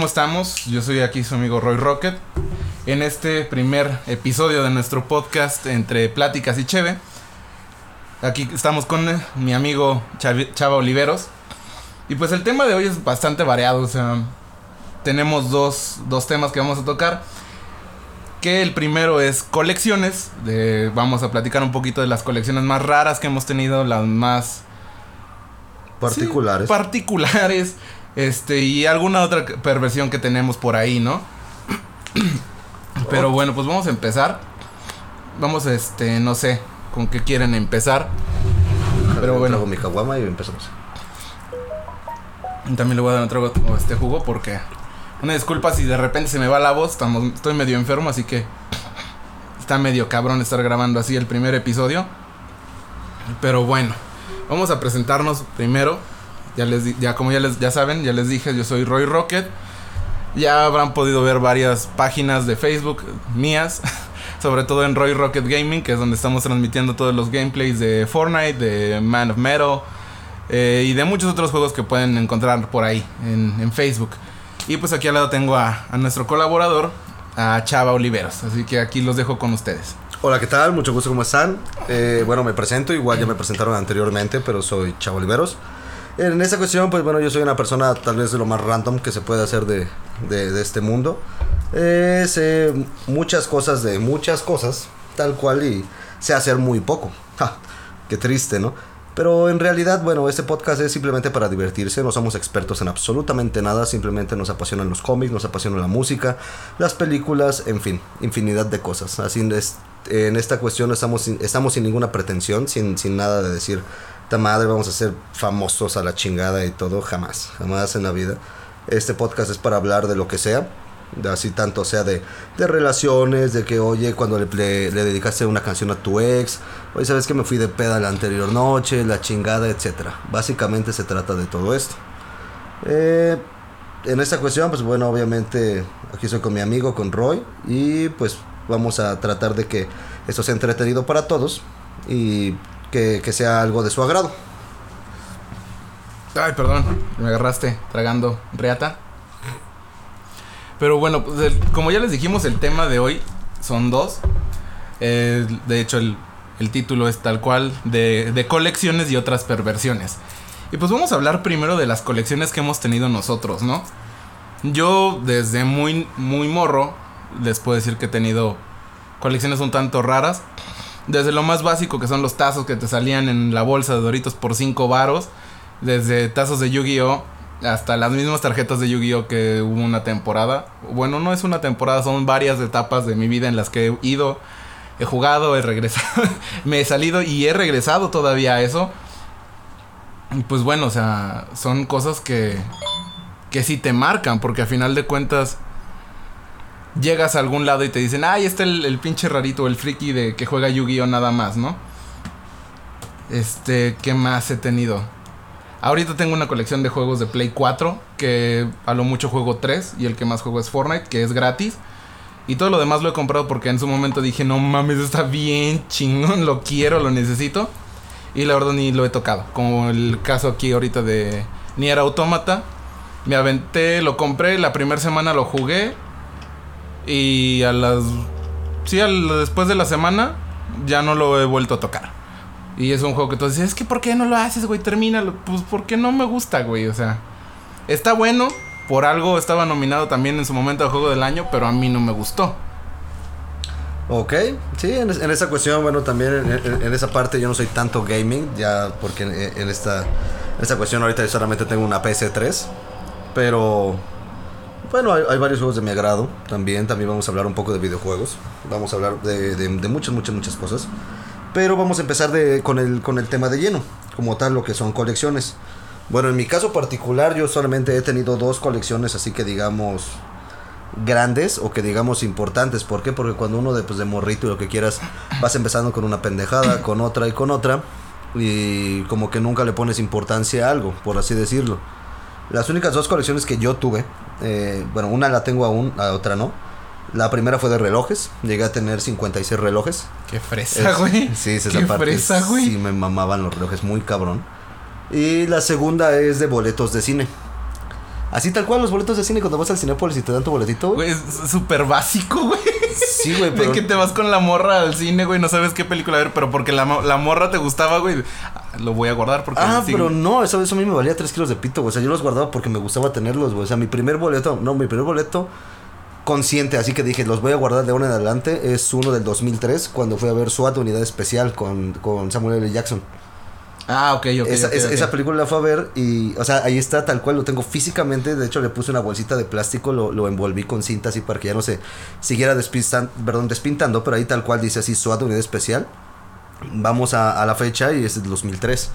¿cómo estamos? Yo soy aquí su amigo Roy Rocket. En este primer episodio de nuestro podcast entre Pláticas y Cheve. Aquí estamos con eh, mi amigo Chava Oliveros. Y pues el tema de hoy es bastante variado. O sea, tenemos dos, dos temas que vamos a tocar. Que el primero es colecciones. De, vamos a platicar un poquito de las colecciones más raras que hemos tenido, las más particulares. particulares. Este, y alguna otra perversión que tenemos por ahí, ¿no? Pero bueno, pues vamos a empezar. Vamos, este, no sé con qué quieren empezar. Pero bueno. mi caguama y empezamos. También le voy a dar otro este jugo porque. Una disculpa si de repente se me va la voz. Estamos, estoy medio enfermo, así que. Está medio cabrón estar grabando así el primer episodio. Pero bueno. Vamos a presentarnos primero. Ya les ya como ya les ya saben, ya les dije, yo soy Roy Rocket. Ya habrán podido ver varias páginas de Facebook mías, sobre todo en Roy Rocket Gaming, que es donde estamos transmitiendo todos los gameplays de Fortnite, de Man of Metal eh, y de muchos otros juegos que pueden encontrar por ahí en, Facebook. Y pues aquí al lado tengo a, nuestro colaborador, a Chava Oliveros. Así que aquí los dejo con ustedes. Hola, ¿qué tal? Mucho gusto, ¿cómo están? Eh, bueno, me presento, igual ya me presentaron anteriormente, pero soy Chava Oliveros. En esta cuestión, pues bueno, yo soy una persona tal vez de lo más random que se puede hacer de, de, este mundo. Eh, sé muchas cosas de muchas cosas, tal cual, y sé hacer muy poco. qué triste, ¿no? Pero en realidad, bueno, este podcast es simplemente para divertirse, no somos expertos en absolutamente nada, simplemente nos apasionan los cómics, nos apasiona la música, las películas, en fin, infinidad de cosas. Así es, en esta cuestión estamos, estamos sin ninguna pretensión, sin, sin nada de decir, madre vamos a ser famosos a la chingada y todo, jamás, jamás en la vida. Este podcast es para hablar de lo que sea, así tanto sea de, de relaciones, de que oye, cuando le, le, dedicaste una canción a tu ex, oye, sabes que me fui de peda la anterior noche, la chingada, etcétera. Básicamente se trata de todo esto. Eh, en esta cuestión, pues bueno, obviamente aquí estoy con mi amigo, con Roy, y pues vamos a tratar de que esto sea entretenido para todos y que, sea algo de su agrado. Ay, perdón, me agarraste tragando reata. Pero bueno, pues, como ya les dijimos, el tema de hoy son dos. de hecho, el, título es tal cual, de, de, colecciones y otras perversiones. Y pues vamos a hablar primero de las colecciones que hemos tenido nosotros, ¿no? Yo desde muy, muy morro, les puedo decir que he tenido colecciones un tanto raras. Desde lo más básico que son los tazos que te salían en la bolsa de Doritos por 5 varos. Desde tazos de Yu-Gi-Oh! hasta las mismas tarjetas de Yu-Gi-Oh! que hubo una temporada. Bueno, no es una temporada, son varias etapas de mi vida en las que he ido, he jugado, he regresado, me he salido y he regresado todavía a eso. Pues bueno, o sea, son cosas que, que sí te marcan, porque a final de cuentas llegas a algún lado y te dicen, ay, está el, el pinche rarito, el friki de que juega Yu-Gi-Oh nada más, ¿no? Este, ¿qué más he tenido? Ahorita tengo una colección de juegos de Play 4, que a lo mucho juego 3 y el que más juego es Fortnite, que es gratis. Y todo lo demás lo he comprado porque en su momento dije, no mames, está bien chingón, lo quiero, lo necesito. Y la verdad ni lo he tocado. Como el caso aquí ahorita de Nier Automata. Me aventé, lo compré, la primera semana lo jugué. Y a las. Sí, después de la semana ya no lo he vuelto a tocar. Y es un juego que tú dices, es que ¿por qué no lo haces, güey? Termínalo. Pues porque no me gusta, güey. O sea, está bueno. Por algo estaba nominado también en su momento al juego del año, pero a mí no me gustó. Ok, sí, en, esa cuestión, bueno, también en, esa parte yo no soy tanto gaming, ya porque en, esta, en esta cuestión ahorita yo solamente tengo una PS3, pero bueno, hay, varios juegos de mi agrado también. También vamos a hablar un poco de videojuegos. Vamos a hablar de, muchas, muchas, muchas cosas. Pero vamos a empezar de, con, el, con el tema de lleno, como tal, lo que son colecciones. Bueno, en mi caso particular, yo solamente he tenido dos colecciones, así que digamos grandes o que digamos importantes. ¿Por qué? Porque cuando uno de, pues, de morrito y lo que quieras, vas empezando con una pendejada, con otra y con otra. Y como que nunca le pones importancia a algo, por así decirlo. Las únicas dos colecciones que yo tuve, eh, bueno, una la tengo aún, la otra no. La primera fue de relojes. Llegué a tener 56 relojes. Qué fresa, güey. Sí, esa Qué fresa, güey. Sí, me mamaban los relojes muy cabrón. Y la segunda es de boletos de cine. Así tal cual los boletos de cine cuando vas al Cinépolis y te dan tu boletito. Güey, es súper básico, güey. Sí, güey, De pero... que te vas con la morra al cine, güey, no sabes qué película ver, pero porque la, la morra te gustaba, güey. Lo voy a guardar porque. Ah, sí- pero no, eso, eso a mí me valía 3 kilos de pito, güey. O sea, yo los guardaba porque me gustaba tenerlos, güey. O sea, mi primer boleto, no, mi primer boleto consciente, así que dije, los voy a guardar de ahora en adelante, es uno del 2003, cuando fui a ver SWAT Unidad Especial con, con Samuel L. Jackson. Ah, ok, ok. esa, ok, esa- ok. esa película la fue a ver y, o sea, ahí está tal cual, lo tengo físicamente. De hecho, le puse una bolsita de plástico, lo, lo envolví con cinta así para que ya no se siguiera despistan, perdón, despintando, pero ahí tal cual dice así, SWAT Unidad Especial. Vamos a, a la fecha y es del 2003.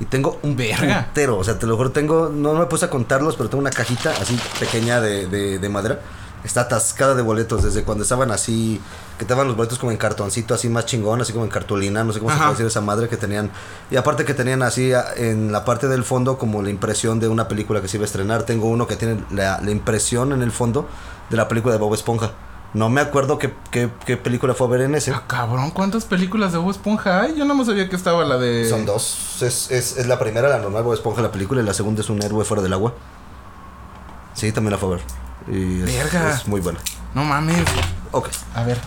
Y tengo un Verga. putero, o sea, te lo juro, tengo, no me puse a contarlos, pero tengo una cajita así pequeña de, de, de madera. Está atascada de boletos desde cuando estaban así, que estaban los boletos como en cartoncito, así más chingón, así como en cartulina, no sé cómo se Ajá. puede decir esa madre que tenían. Y aparte que tenían así en la parte del fondo como la impresión de una película que se iba a estrenar. Tengo uno que tiene la, la impresión en el fondo de la película de Bob Esponja. No me acuerdo qué, qué, qué película fue a ver en ese. Ah, cabrón, ¿cuántas películas de Bob Esponja hay? Yo no me sabía que estaba la de. Son dos. Es, es, es la primera, la normal Bob Esponja, la película, y la segunda es un héroe fuera del agua. Sí, también la fue a ver. Y es, Verga. es muy buena. No mames. Ok. A ver.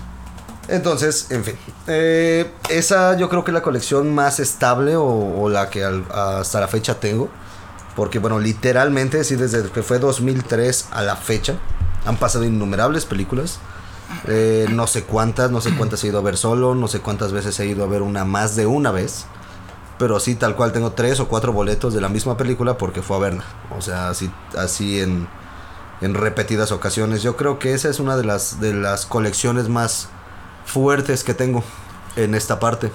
Entonces, en fin. eh, esa yo creo que es la colección más estable o, o la que al- hasta la fecha tengo. Porque, bueno, literalmente, sí, desde que fue 2003 a la fecha, han pasado innumerables películas. Eh, no sé cuántas, no sé cuántas he ido a ver solo, no sé cuántas veces he ido a ver una más de una vez. Pero sí, tal cual, tengo tres o cuatro boletos de la misma película porque fue a verla. O sea, así, así en, en repetidas ocasiones. Yo creo que esa es una de las, de las colecciones más fuertes que tengo en esta parte.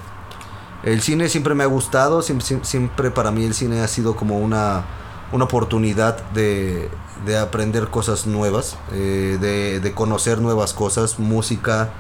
El cine siempre me ha gustado, siempre, para mí el cine ha sido como una, una oportunidad de, de aprender cosas nuevas, eh, de, de conocer nuevas cosas, música,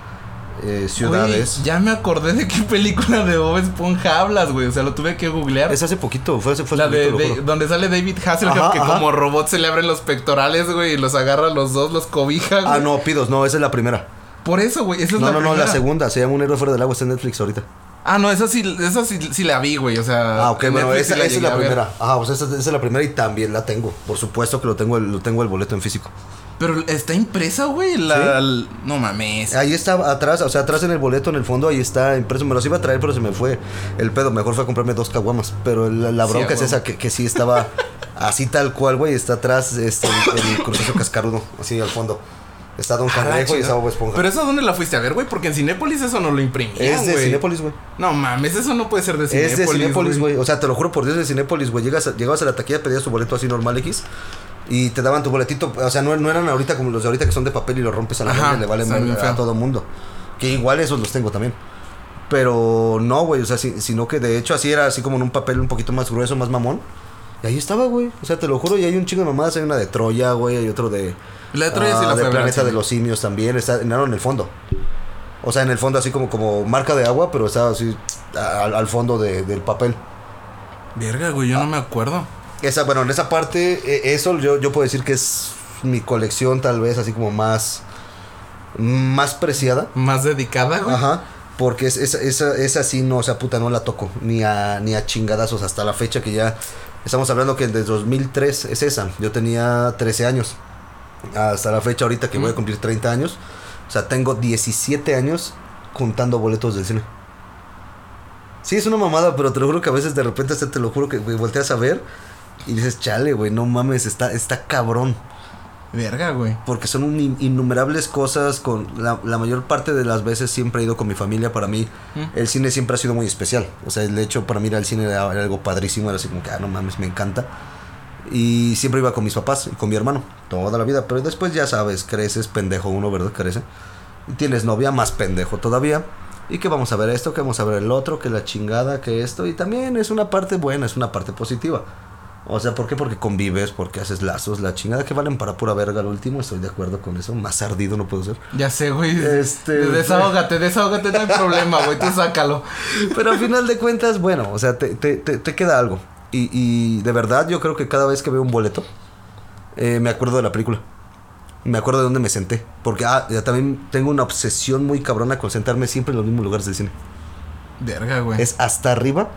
eh, ciudades. Güey, ya me acordé de qué película de Bob Esponja hablas, güey. O sea, lo tuve que googlear. Es hace poquito, fue hace, fue la de, donde sale David Hasselhoff Ajá, que ajá. como robot se le abren los pectorales, güey, y los agarra los dos, los cobija, güey. Ah, no, pidos, no, esa es la primera. Por eso, güey, esa es No, la no, no, la segunda, se llama Un héroe fuera del agua, está en Netflix ahorita. Ah, no, esa sí, esa sí, sí la vi, güey, o sea. Ah, ok, en bueno, esa, sí esa es la primera. Ajá, pues esa, esa es la primera y también la tengo. Por supuesto que lo tengo, lo tengo el boleto en físico. Pero está impresa, güey, la... No mames. Ahí está atrás, o sea, atrás en el boleto, en el fondo, ahí está impreso. Me los iba a traer, pero se me fue el pedo. Mejor fue a comprarme dos caguamas. Pero la, la bronca es esa, que, que sí estaba así tal cual, güey. Está atrás este, el, el crucero cascarudo, así al fondo. Está Don Ah, Cangrejo y está Bob Esponja. Pero eso dónde la fuiste a ver, güey, porque en Cinépolis eso no lo imprimían, es de güey. Cinépolis, güey. No mames, eso no puede ser de Cinépolis. Es de Cinépolis, güey. O sea, te lo juro por Dios, de Cinépolis, güey. Llegas llegabas a la taquilla, pedías tu boleto así normal X. Y te daban tu boletito. O sea, no, no eran ahorita como los de ahorita que son de papel y los rompes a la y le bien verga a todo mundo. Que igual esos los tengo también. Pero no, güey. O sea, si- sino que de hecho así era así como en un papel un poquito más grueso, más mamón. Y ahí estaba, güey. O sea, te lo juro. Y hay un chingo de mamadas. Hay una de Troya, güey. Hay otro de. La de Troya sí ah, la de fue a ver al Planeta de los Simios también. Está no, en el fondo. O sea, en el fondo así como, como marca de agua, pero está así al, al fondo de- del papel. Verga, güey, yo no me acuerdo. Esa, bueno, en esa parte, eh, eso yo, yo puedo decir que es mi colección tal vez así como más, más preciada. Más dedicada, güey. Ajá. Porque es, esa, esa, esa sí no, o sea, puta, no la toco. Ni a, ni a chingadazos hasta la fecha que ya... Estamos hablando que desde 2003 es esa. Yo tenía 13 años. Hasta la fecha ahorita que voy a Mm. cumplir 30 años. O sea, tengo 17 años juntando boletos del cine. Sí, es una mamada, pero te lo juro que a veces de repente te, te lo juro que volteas a ver y dices, chale, güey, no mames, está, está cabrón. Verga, güey. Porque son un innumerables cosas. Con la, la mayor parte de las veces siempre he ido con mi familia. Para mí, Mm. el cine siempre ha sido muy especial. O sea, el hecho para mí ir al cine era, era algo padrísimo. Era así como que, ah, no mames, me encanta. Y siempre iba con mis papás y con mi hermano. Toda la vida. Pero después ya sabes, creces, pendejo uno, ¿verdad? Crece. Y tienes novia más pendejo todavía. Y que vamos a ver esto, que vamos a ver el otro, que la chingada, que esto. Y también es una parte buena, es una parte positiva. O sea, ¿por qué? Porque convives, porque haces lazos, la chingada que valen para pura verga al último, estoy de acuerdo con eso, más ardido no puedo ser. Ya sé, güey. Este- Desahógate, desahógate, no hay problema, güey. Tú sácalo. Pero al final de cuentas, bueno, o sea, te, te, te, te queda algo. Y, y de verdad yo creo que cada vez que veo un boleto, eh, me acuerdo de la película. Me acuerdo de dónde me senté. Porque ah, ya también tengo una obsesión muy cabrona con sentarme siempre en los mismos lugares del cine. Verga, güey. Es hasta arriba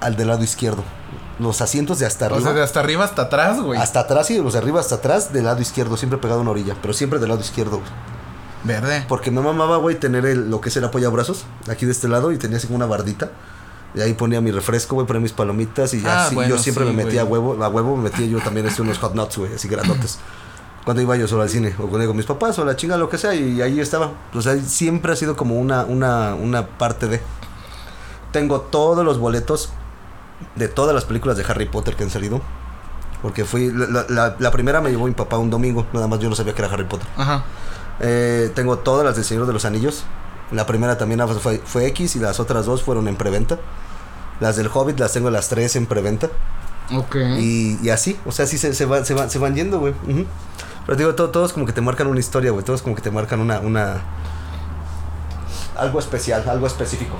al del lado izquierdo. Los asientos de hasta O arriba. sea, de hasta arriba hasta atrás, güey. hasta atrás y de los de arriba hasta atrás, del lado izquierdo, siempre pegado a una orilla, pero siempre del lado izquierdo, güey. Verde. Porque me mamaba, güey, tener el, lo que es el apoyabrazos aquí de este lado y tenía así como una bardita. Y ahí ponía mi refresco, güey, ponía mis palomitas y ya Ah, así, bueno, yo siempre sí, me metía a huevo, a huevo me metía yo también este, unos hot nuts, güey, así grandotes. Cuando iba yo solo al cine, o con mis papás, o la chinga, lo que sea, y ahí estaba. O sea, siempre ha sido como una, una, una parte de. Tengo todos los boletos de todas las películas de Harry Potter que han salido. Porque fui. La, la- la- primera me llevó mi papá un domingo, nada más yo no sabía que era Harry Potter. Ajá. Eh, tengo todas las del Señor de los Anillos. La primera también fue, fue X y las otras dos fueron en preventa. Las del Hobbit las tengo las tres en preventa. Ok. Y, y así, o sea, sí se, se, van, se, van, se van yendo, güey. Ujú. Pero te digo, to- todos como que te marcan una historia, güey. Todos como que te marcan una, una... Algo especial, algo específico.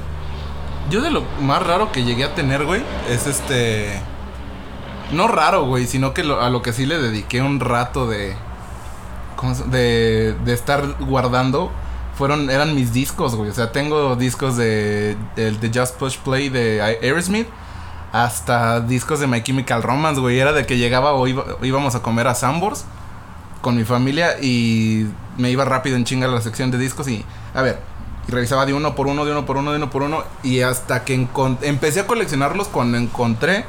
Yo de lo más raro que llegué a tener, güey, es este... No raro, güey, sino que lo- a lo que sí le dediqué un rato de... ¿cómo se- de, de estar guardando fueron eran mis discos, güey. O sea, tengo discos de, el de Just Push Play de Aerosmith hasta discos de My Chemical Romance, güey. Era de que llegaba o iba- íbamos a comer a Sambors con mi familia y me iba rápido en chinga a la sección de discos y a ver, y revisaba de uno por uno, de uno por uno, de uno por uno y hasta que empecé a coleccionarlos cuando encontré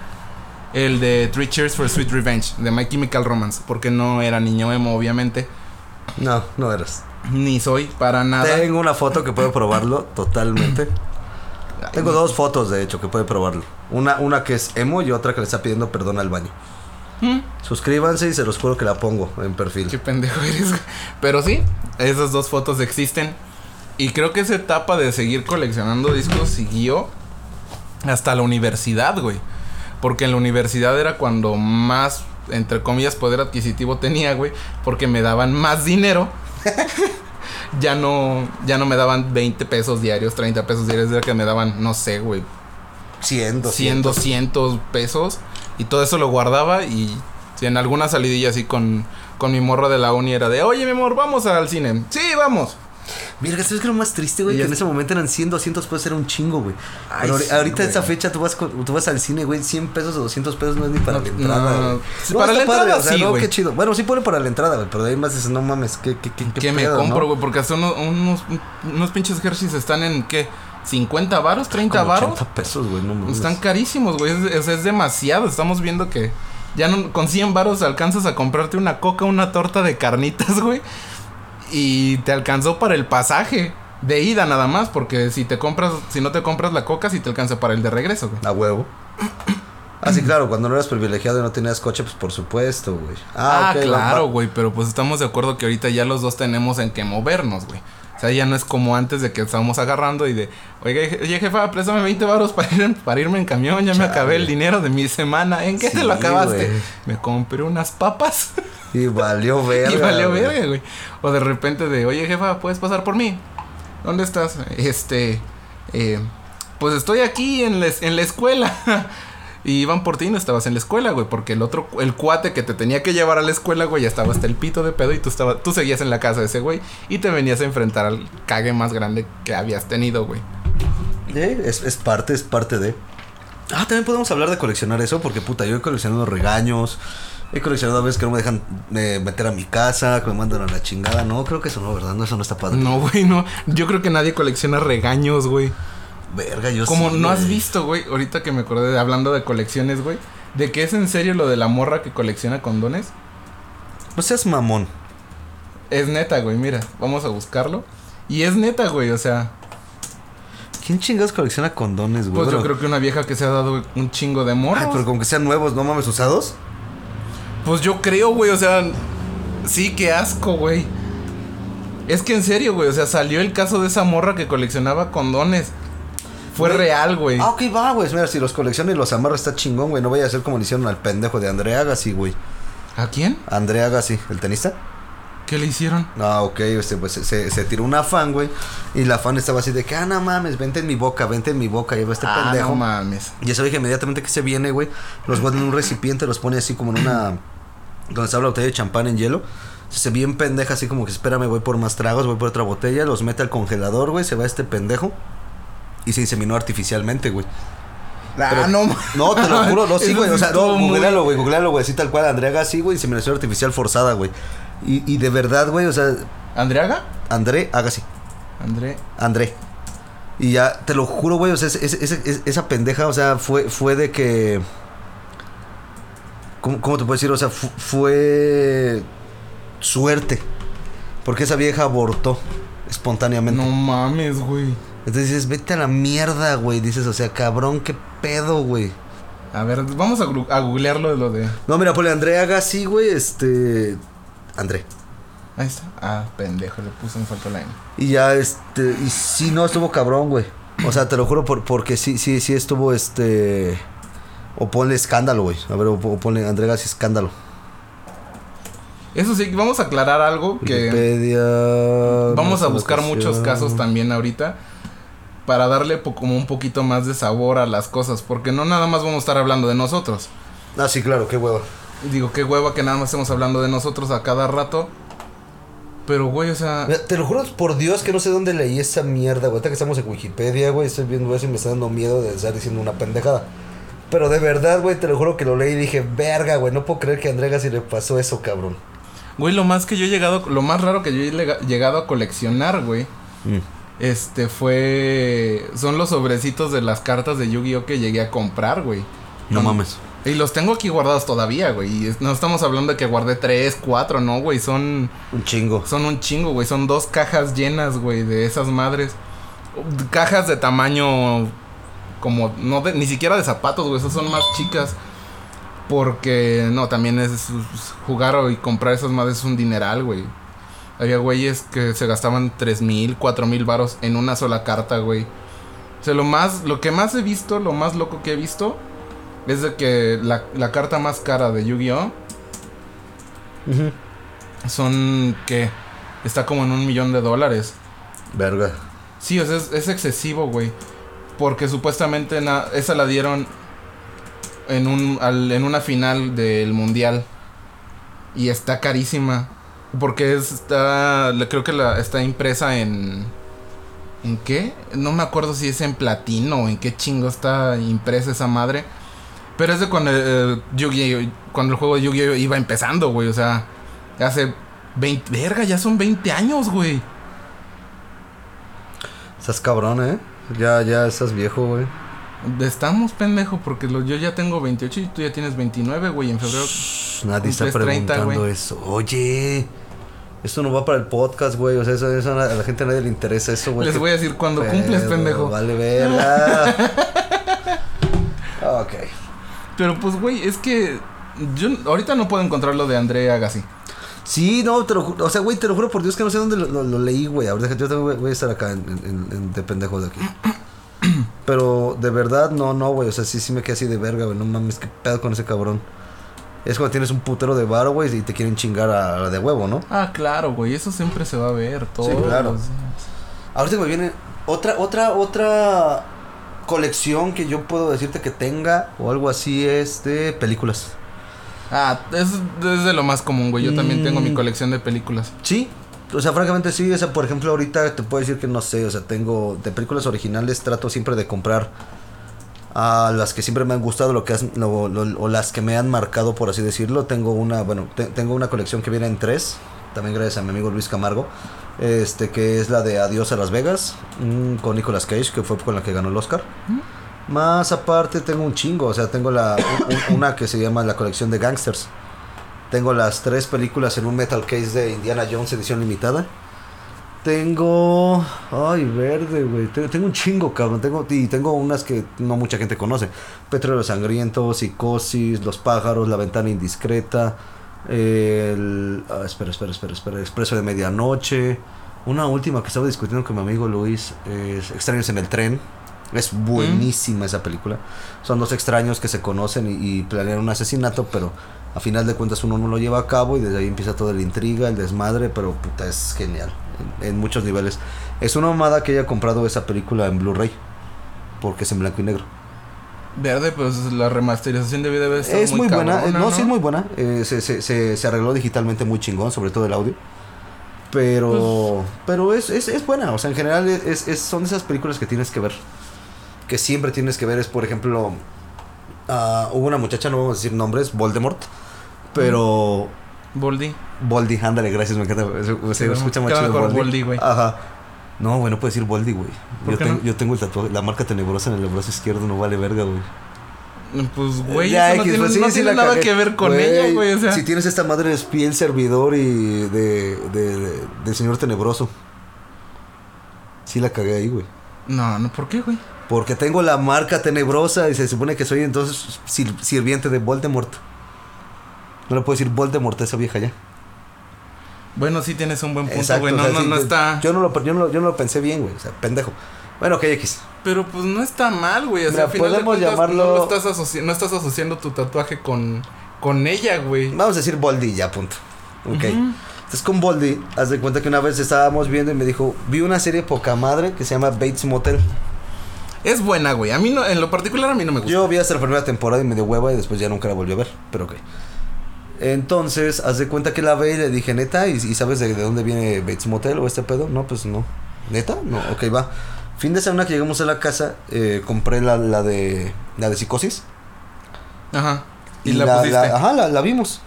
el de Three Cheers for Sweet Revenge de My Chemical Romance, porque no era niño emo obviamente, No, no eras. ni soy para nada. Tengo una foto que puedo probarlo totalmente. Tengo dos fotos, de hecho, que puede probarlo. Una, una que es emo y otra que le está pidiendo perdón al baño. Mm, Suscríbanse y se los juro que la pongo en perfil. Qué pendejo eres. Pero sí, esas dos fotos existen. Y creo que esa etapa de seguir coleccionando discos siguió hasta la universidad, güey. Porque en la universidad era cuando más, entre comillas, poder adquisitivo tenía, güey. Porque me daban más dinero. ya no, ya no me daban 20 pesos diarios, 30 pesos diarios. Era que me daban, no sé, güey, 100, 100, 200 pesos. Y todo eso lo guardaba y si en alguna salidilla así con, con mi morro de la uni era de, oye mi amor, vamos al cine. Sí, vamos. Mira, ¿sabes qué es lo más triste, güey? Que en ese momento eran 100, 200 pesos, era un chingo, güey. Pero sí, ahorita güey. esa fecha tú vas, con- tú vas al cine, güey, 100 pesos o 200 pesos no es ni para No, la entrada, no. güey. Sí, para la entrada o sea, sí, no, güey. qué chido. Bueno, sí pone para la entrada, güey, pero de ahí más dices, no mames, qué, qué, qué, qué ¿Qué me pedo, compro, ¿no? güey? Porque hasta unos, unos, unos pinches Hershey's están en, ¿qué? ¿50 varos? ¿30 Como varos? 80 pesos, güey, no mames. Están carísimos, güey. Es, es- es demasiado. Estamos viendo que ya no, con 100 varos alcanzas a comprarte una coca, una torta de carnitas, güey. Y te alcanzó para el pasaje de ida nada más. Porque si te compras, si no te compras la coca, sí te alcanza para el de regreso, güey. A huevo. Ah, sí, claro, cuando no eras privilegiado y no tenías coche, pues por supuesto, güey. Ah, ok, va- claro, güey. Pero pues estamos de acuerdo que ahorita ya los dos tenemos en que movernos, güey. O sea, ya no es como antes de que estábamos agarrando y de, oiga, oye, jefa, préstame 20 varos para, ir, para irme en camión. Ya me acabé el dinero de mi semana. ¿En qué Sí, te lo acabaste? Me compré unas papas. Y valió verga. y valió verga, güey. O de repente de, oye, jefa, ¿puedes pasar por mí? ¿Dónde estás? Este, eh, pues estoy aquí en la, es- en la escuela. y iban por ti y no estabas en la escuela, güey. Porque el otro, el cuate que te tenía que llevar a la escuela, güey, ya estaba hasta el pito de pedo y tú, estaba, tú seguías en la casa de ese güey. Y te venías a enfrentar al cague más grande que habías tenido, güey. Eh, es, es parte, es parte de. Ah, también podemos hablar de coleccionar eso, porque puta, yo he coleccionado regaños. He coleccionado a veces que no me dejan eh, meter a mi casa, que me mandan a la chingada. No, creo que eso no, ¿verdad? No, eso no está padre. No, güey, no. Yo creo que nadie colecciona regaños, güey. Verga, yo Como sí, no has visto, güey, ahorita que me acordé de hablando de colecciones, güey, de que es en serio lo de la morra que colecciona condones. No seas mamón. Es neta, güey, mira, vamos a buscarlo. Y es neta, güey, o sea, ¿Quién chingados colecciona condones, güey? pues yo creo que una vieja que se ha dado un chingo de morros. Ay, pero como que sean nuevos, no mames, usados. Pues yo creo, güey, o sea, sí, qué asco, güey. Es que en serio, güey, o sea, salió el caso de esa morra que coleccionaba condones. Fue real, güey. Ah, ok, va, güey. Mira, si los colecciona y los amarra está chingón, güey. No vaya a ser como le hicieron al pendejo de Andrea Agassi, güey. ¿A quién? Andrea Agassi, ¿el tenista? ¿Qué le hicieron? No, ok, este, pues se, se tiró una fan, güey. Y la fan estaba así de que, ah, no mames, vente en mi boca, vente en mi boca. Y va este ah, pendejo. no mames. y eso dije inmediatamente que se viene, güey. Los guarda en un recipiente, los pone así como en una. Donde está la botella de champán en hielo. Se bien pendeja, así como que espérame, voy por más tragos, voy por otra botella. Los mete al congelador, güey. Se va este pendejo. Y se inseminó artificialmente, güey. Ah, Pero- no. No, te lo juro, no, sí, güey. O sí sea, no, googlealo, güey, googlealo, güey. Así tal cual, Andrea Agassi, güey, inseminación artificial forzada, güey. Y, y de verdad, güey, o sea, ¿Andreaga? André Agassi. André. André. Y ya, te lo juro, güey, o sea, ese- ese- ese- esa pendeja, o sea, fue, fue de que... ¿Cómo, cómo te puedo decir? O sea, fu- fue suerte. Porque esa vieja abortó espontáneamente. No mames, güey. Entonces dices, vete a la mierda, güey. Dices, o sea, cabrón, qué pedo, güey. A ver, vamos a, a googlearlo de lo de. No, mira, ponle André Agassi, güey, este... André. Ahí está. Ah, pendejo, le puse un falta la. Y ya, este, y sí, no, estuvo cabrón, güey. O sea, te lo juro por, porque sí, sí, sí estuvo, este... O ponle escándalo, güey. A ver, o, o ponle André Agassi escándalo. Eso sí, vamos a aclarar algo que. Wikipedia... Vamos a buscar muchos casos también ahorita para darle como un poquito más de sabor a las cosas, porque no nada más vamos a estar hablando de nosotros. Ah, sí, claro, qué hueva. Digo, qué hueva que nada más estemos hablando de nosotros a cada rato. Pero, güey, o sea, Te lo juro por Dios que no sé dónde leí esa mierda, güey. Ahorita que estamos en Wikipedia, güey, estoy viendo eso y me está dando miedo de estar diciendo una pendejada. Pero de verdad, güey, te lo juro que lo leí y dije, verga, güey, no puedo creer que a André Agassi le pasó eso, cabrón. güey, lo más que yo he llegado, lo más raro que yo he lega- llegado a coleccionar, güey, este fue son los sobrecitos de las cartas de Yu-Gi-Oh que llegué a comprar, güey. No mames. Y los tengo aquí guardados todavía, güey. Y no estamos hablando de que guardé tres, cuatro, no, güey. Son, Un chingo. son un chingo, güey. Son dos cajas llenas, güey, de esas madres. Cajas de tamaño como, no de- ni siquiera de zapatos, güey. Esas son más chicas. Porque, no, también es jugar y comprar esas madres es un dineral, güey. Había güeyes que se gastaban tres mil, cuatro mil varos en una sola carta, güey. O sea, lo más, lo que más he visto, lo más loco que he visto, es de que la, la carta más cara de Yu-Gi-Oh! son que está como en un millón de dólares. Verga. Sí, o sea, es, es excesivo, güey. Porque supuestamente na- esa la dieron en, un, al- en una final del mundial. Y está carísima. Porque es- está, creo que la, está impresa en... ¿En qué? No me acuerdo si es en platino o en qué chingo está impresa esa madre. Pero es de cuando, eh, Yu-Gi-Oh! cuando el juego de Yu-Gi-Oh! iba empezando, güey. O sea, hace 20... Verga, ya son 20 años, güey. Estás cabrón, ¿eh? Ya, ya estás viejo, güey. Estamos, pendejo, porque lo- yo ya tengo 28 y tú ya tienes 29, güey. En febrero. Shh, Nadie está Cumples 30, preguntando eso. Oye, esto no va para el podcast, güey. O sea, eso, eso a la gente a nadie le interesa eso, güey. Les voy a decir cuando pedo, cumples, pendejo. Vale, verga. ok. Pero pues, güey, es que. Yo ahorita no puedo encontrar lo de André Agassi. Sí, no, te lo juro. O sea, güey, te lo juro por Dios que no sé dónde lo, lo- lo leí, güey. Ahorita yo también voy- a estar acá en, en- en- de pendejo de aquí. Pero de verdad, no, no, güey. O sea, sí, sí me quedé así de verga, güey. No mames, qué pedo con ese cabrón. Es cuando tienes un putero de varo, güey, y te quieren chingar a, la de huevo, ¿no? Ah, claro, güey. Eso siempre se va a ver. Todo. claro. Ahorita me viene otra, otra, otra colección que yo puedo decirte que tenga o algo así es de películas. Ah, es, es de lo más común, güey. Yo también tengo mi Mm. colección de películas. Sí, o sea, francamente sí, o sea, por ejemplo, ahorita te puedo decir que no sé, o sea, tengo de películas originales trato siempre de comprar a las que siempre me han gustado, lo que has- lo- lo- o las que me han marcado, por así decirlo. Tengo una, bueno, te- tengo una colección que viene en tres, también gracias a mi amigo Luis Camargo, este que es la de Adiós a Las Vegas, mm, con Nicolas Cage, que fue con la que ganó el Oscar. Más aparte tengo un chingo, o sea, tengo la un- un- una que se llama la colección de Gangsters. Tengo las tres películas en un metal case de Indiana Jones edición limitada. Tengo. Ay, verde, güey. Tengo, tengo un chingo, cabrón. Tengo, y tengo unas que no mucha gente conoce: Petróleo Sangriento, Psicosis, Los Pájaros, La Ventana Indiscreta. El. ah, espera, espera, espera, espera. Expreso de Medianoche. Una última que estaba discutiendo con mi amigo Luis: es Extraños en el Tren. Es buenísima esa película. Son dos extraños que se conocen y, y planean un asesinato, pero a final de cuentas uno no lo lleva a cabo y desde ahí empieza toda la intriga, el desmadre, pero puta, es genial en, en muchos niveles. Es una mamada que haya comprado esa película en Blu-ray, porque es en blanco y negro. Verde, pues la remasterización debe de estar es muy, buena, cabrona, no, sí es muy buena, eh, se, se, se, se arregló digitalmente muy chingón, sobre todo el audio. Pero, pero es, es, es buena, o sea, en general es, es, son esas películas que tienes que ver. que siempre tienes que ver es, por ejemplo, ah, hubo una muchacha, no vamos a decir nombres, Voldemort, pero... Boldi. Boldi, ándale, gracias, me encanta. Se, se Queda- escucha más chido mejor Boldi. Boldi, güey. Ajá. No, güey, no puedes decir Boldi, güey. ¿Por Yo, no? yo tengo el tatuaje, la marca tenebrosa en el brazo izquierdo, no vale verga, güey. Pues, güey, Ya, eso no X, tiene, pues sí, no sí tiene la nada cagué. que ver con ella, güey. O sea, Si tienes esta madre, es piel servidor y de, de, de- del señor tenebroso. Sí la cagué ahí, güey. no, no, ¿por qué, güey? Porque tengo la marca tenebrosa y se supone que soy entonces sir- sirviente de Voldemort. No le puedo decir Voldemort a esa vieja ya. Bueno, sí tienes un buen punto, Exacto, güey. o No, sea, no, sí, no está. Yo no, lo, yo, no, yo no lo pensé bien, güey. O sea, pendejo. Bueno, ok, X. Pero pues no está mal, güey. O sea, Mira, al final de podemos cuentas, llamarlo- No, estás asoci- no estás asociando tu tatuaje con, con ella, güey. Vamos a decir Boldy ya, punto. Ok. Ujú. Entonces con Boldy, haz de cuenta que una vez estábamos viendo y me dijo, vi una serie poca madre que se llama Bates Motel. Es buena, güey. A mí no, en lo particular a mí no me gusta. Yo vi hasta la primera temporada y me dio hueva y después ya nunca la volví a ver, pero ok. Entonces, haz de cuenta que la ve y le dije, neta, ¿y, y sabes de, de dónde viene Bates Motel o este pedo? No, pues no. ¿Neta? No, ok, va. Fin de semana que llegamos a la casa, eh, compré la, la de la de psicosis. Ajá. Y, la, pusiste. ajá, la, la vimos.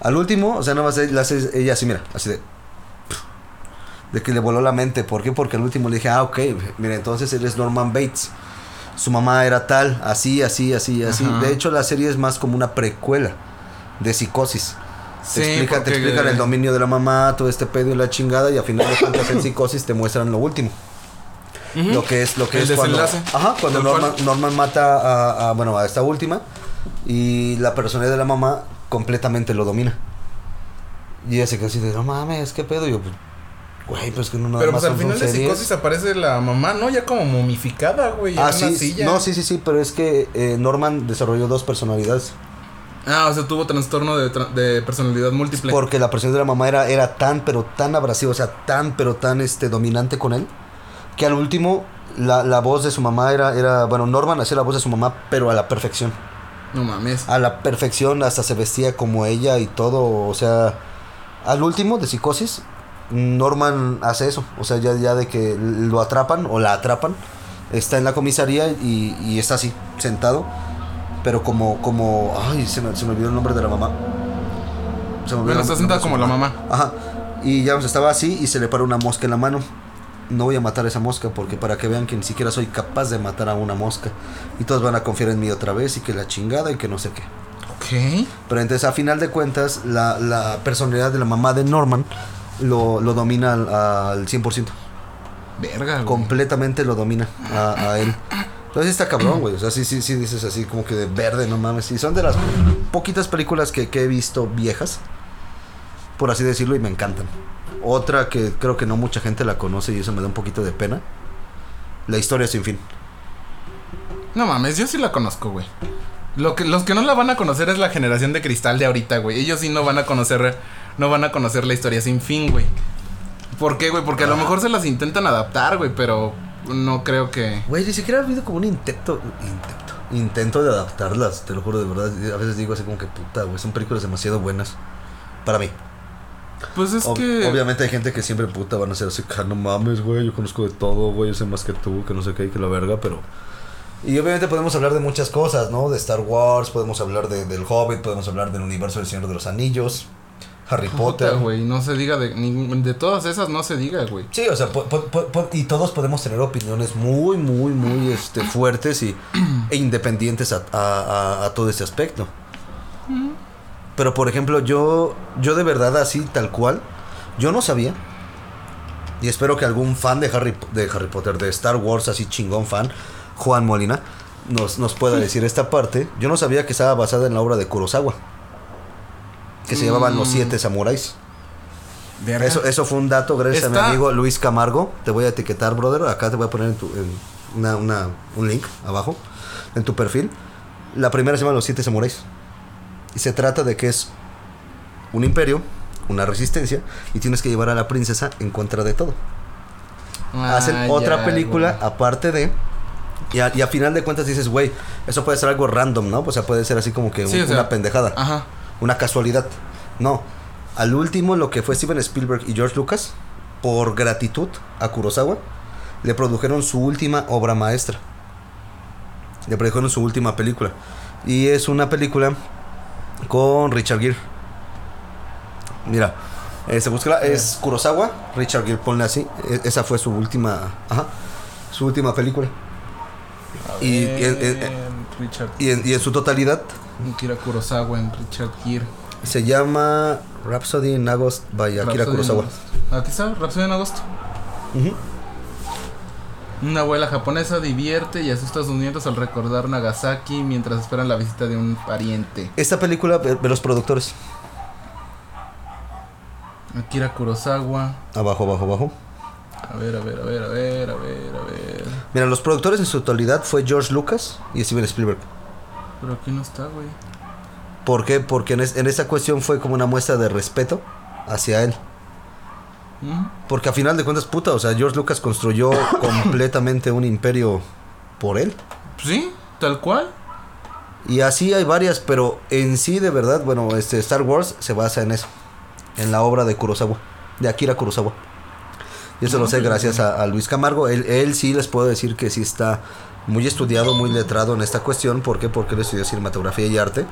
Al último, o sea, nada más la ella así, mira, así de. De que le voló la mente. ¿Por qué? Porque al último le dije, ah, ok, mira, entonces él es Norman Bates. Su mamá era tal, así, así, así, así. Ajá. De hecho, la serie es más como una precuela de psicosis. Sí, te, explica, porque- explican el dominio de la mamá, todo este pedo y la chingada, y al final de cuentas en psicosis te muestran lo último. Lo que es, lo que El es cuando, ajá. Norman, Norman mata a, a, bueno, a esta última y la personalidad de la mamá completamente lo domina. Y ella se queda así de, no mames, ¿qué pedo? Y yo, pues, güey, pues que no nada Pero más pues al final de series". psicosis aparece la mamá, ¿no? Ya como momificada, güey. en Ah, una sí, silla. no, sí, sí, sí, pero es que eh, Norman desarrolló dos personalidades. Ah, o sea, tuvo trastorno de, tra- de personalidad múltiple. Porque la personalidad de la mamá era, era tan, pero tan abrasiva, o sea, tan, pero tan este, dominante con él, que al último la, la voz de su mamá era, era, bueno, Norman hacía la voz de su mamá, pero a la perfección. No mames. a la perfección, hasta se vestía como ella y todo, o sea, al último de psicosis, Norman hace eso, o sea, ya, ya de que lo atrapan o la atrapan, está en la comisaría y, y está así, sentado, pero como, como, ay, se me, se me olvidó el nombre de la mamá. Se me olvidó Bueno, el está sentada como la mamá. Ajá, y ya estaba así y se le para una mosca en la mano. No voy a matar a esa mosca porque para que vean que ni siquiera soy capaz de matar a una mosca. Y todos van a confiar en mí otra vez y que la chingada y que no sé qué. Ok. Pero entonces a final de cuentas la, la personalidad de la mamá de Norman lo, lo domina al, al 100%. Verga, güey. Completamente lo domina a, a él. Entonces está cabrón, güey. O sea, sí, sí, sí dices así como que de verde, no mames. Y son de las poquitas películas que, que he visto viejas, por así decirlo, y me encantan. Otra que creo que no mucha gente la conoce y eso me da un poquito de pena. La historia sin fin. No mames, yo sí la conozco, güey. Lo que, los que no la van a conocer es la generación de cristal de ahorita, güey. Ellos sí no van a conocer, no van a conocer la historia sin fin, güey. ¿Por qué, güey? Porque a lo mejor se las intentan adaptar, güey, pero no creo que. Güey, ni siquiera ha habido como un intento, intento, intento de adaptarlas, te lo juro de verdad. A veces digo así como que puta, güey, son películas demasiado buenas para mí. Pues es Ob- que. Obviamente hay gente que siempre puta van a ser así, "Ah, no mames, güey, yo conozco de todo, güey, yo sé más que tú, que no sé qué, que la verga, pero... Y obviamente podemos hablar de muchas cosas, ¿no? De Star Wars, podemos hablar de, del Hobbit, podemos hablar del universo del Señor de los Anillos, Harry Potter. Güey, no se diga de. de todas esas no se diga, güey. Sí, o sea, po- po- po- po- y todos podemos tener opiniones muy, muy, muy este, fuertes y, e independientes a, a- a- a todo este aspecto. Pero, por ejemplo, yo, yo de verdad así, tal cual, yo no sabía. Y espero que algún fan de Harry, de Harry Potter, de Star Wars, así chingón fan, Juan Molina, nos, nos pueda decir esta parte. Yo no sabía que estaba basada en la obra de Kurosawa. Que se llamaban Los Mm. Siete Samuráis. Verga. Eso, eso fue un dato gracias a mi amigo Luis Camargo. Te voy a etiquetar, brother. Acá te voy a poner en tu, en una, una- un link abajo en tu perfil. La primera se llama Los Siete Samuráis. Y se trata de que es un imperio, una resistencia, y tienes que llevar a la princesa en contra de todo. Ah, Hacen otra ya, película aparte de. Y a, y a final de cuentas dices, güey, eso puede ser algo random, ¿no? O sea, puede ser así como que Sí, un- o sea, una pendejada Ajá. Una casualidad. No. Al último, lo que fue Steven Spielberg y George Lucas, por gratitud a Kurosawa, le produjeron su última obra maestra. Le produjeron su última película. Y es una película con Richard Gere. Mira, eh, se busca, es Kurosawa, Richard Gere, ponle así. E- esa fue su última, ajá, su última película. Y en, y en su totalidad Akira Kurosawa en Richard Gere. se llama Rhapsody in August by Akira Rhapsody Kurosawa. Aquí está, Rhapsody en agosto. Una abuela japonesa divierte y asusta a sus nietos al recordar Nagasaki mientras esperan la visita de un pariente. Esta película, ve, ve los productores. Akira Kurosawa. Abajo, abajo, abajo. A ver, a ver, a ver, a ver, a ver, a ver. Mira, los productores en su totalidad fue George Lucas y Steven Spielberg. Pero aquí no está, güey. ¿Por qué? Porque en, es- en esa cuestión fue como una muestra de respeto hacia él. Ujú. Porque a final de cuentas, puta, o sea, George Lucas construyó completamente un imperio por él. Pues sí, tal cual. Y así hay varias, pero en sí, de verdad, bueno, este Star Wars se basa en eso. En la obra de Kurosawa, de Akira Kurosawa. Y eso lo sé gracias a, a Luis Camargo. Él, él sí les puedo decir que sí está muy estudiado, muy letrado en esta cuestión. ¿Por qué? Porque él estudió cinematografía y arte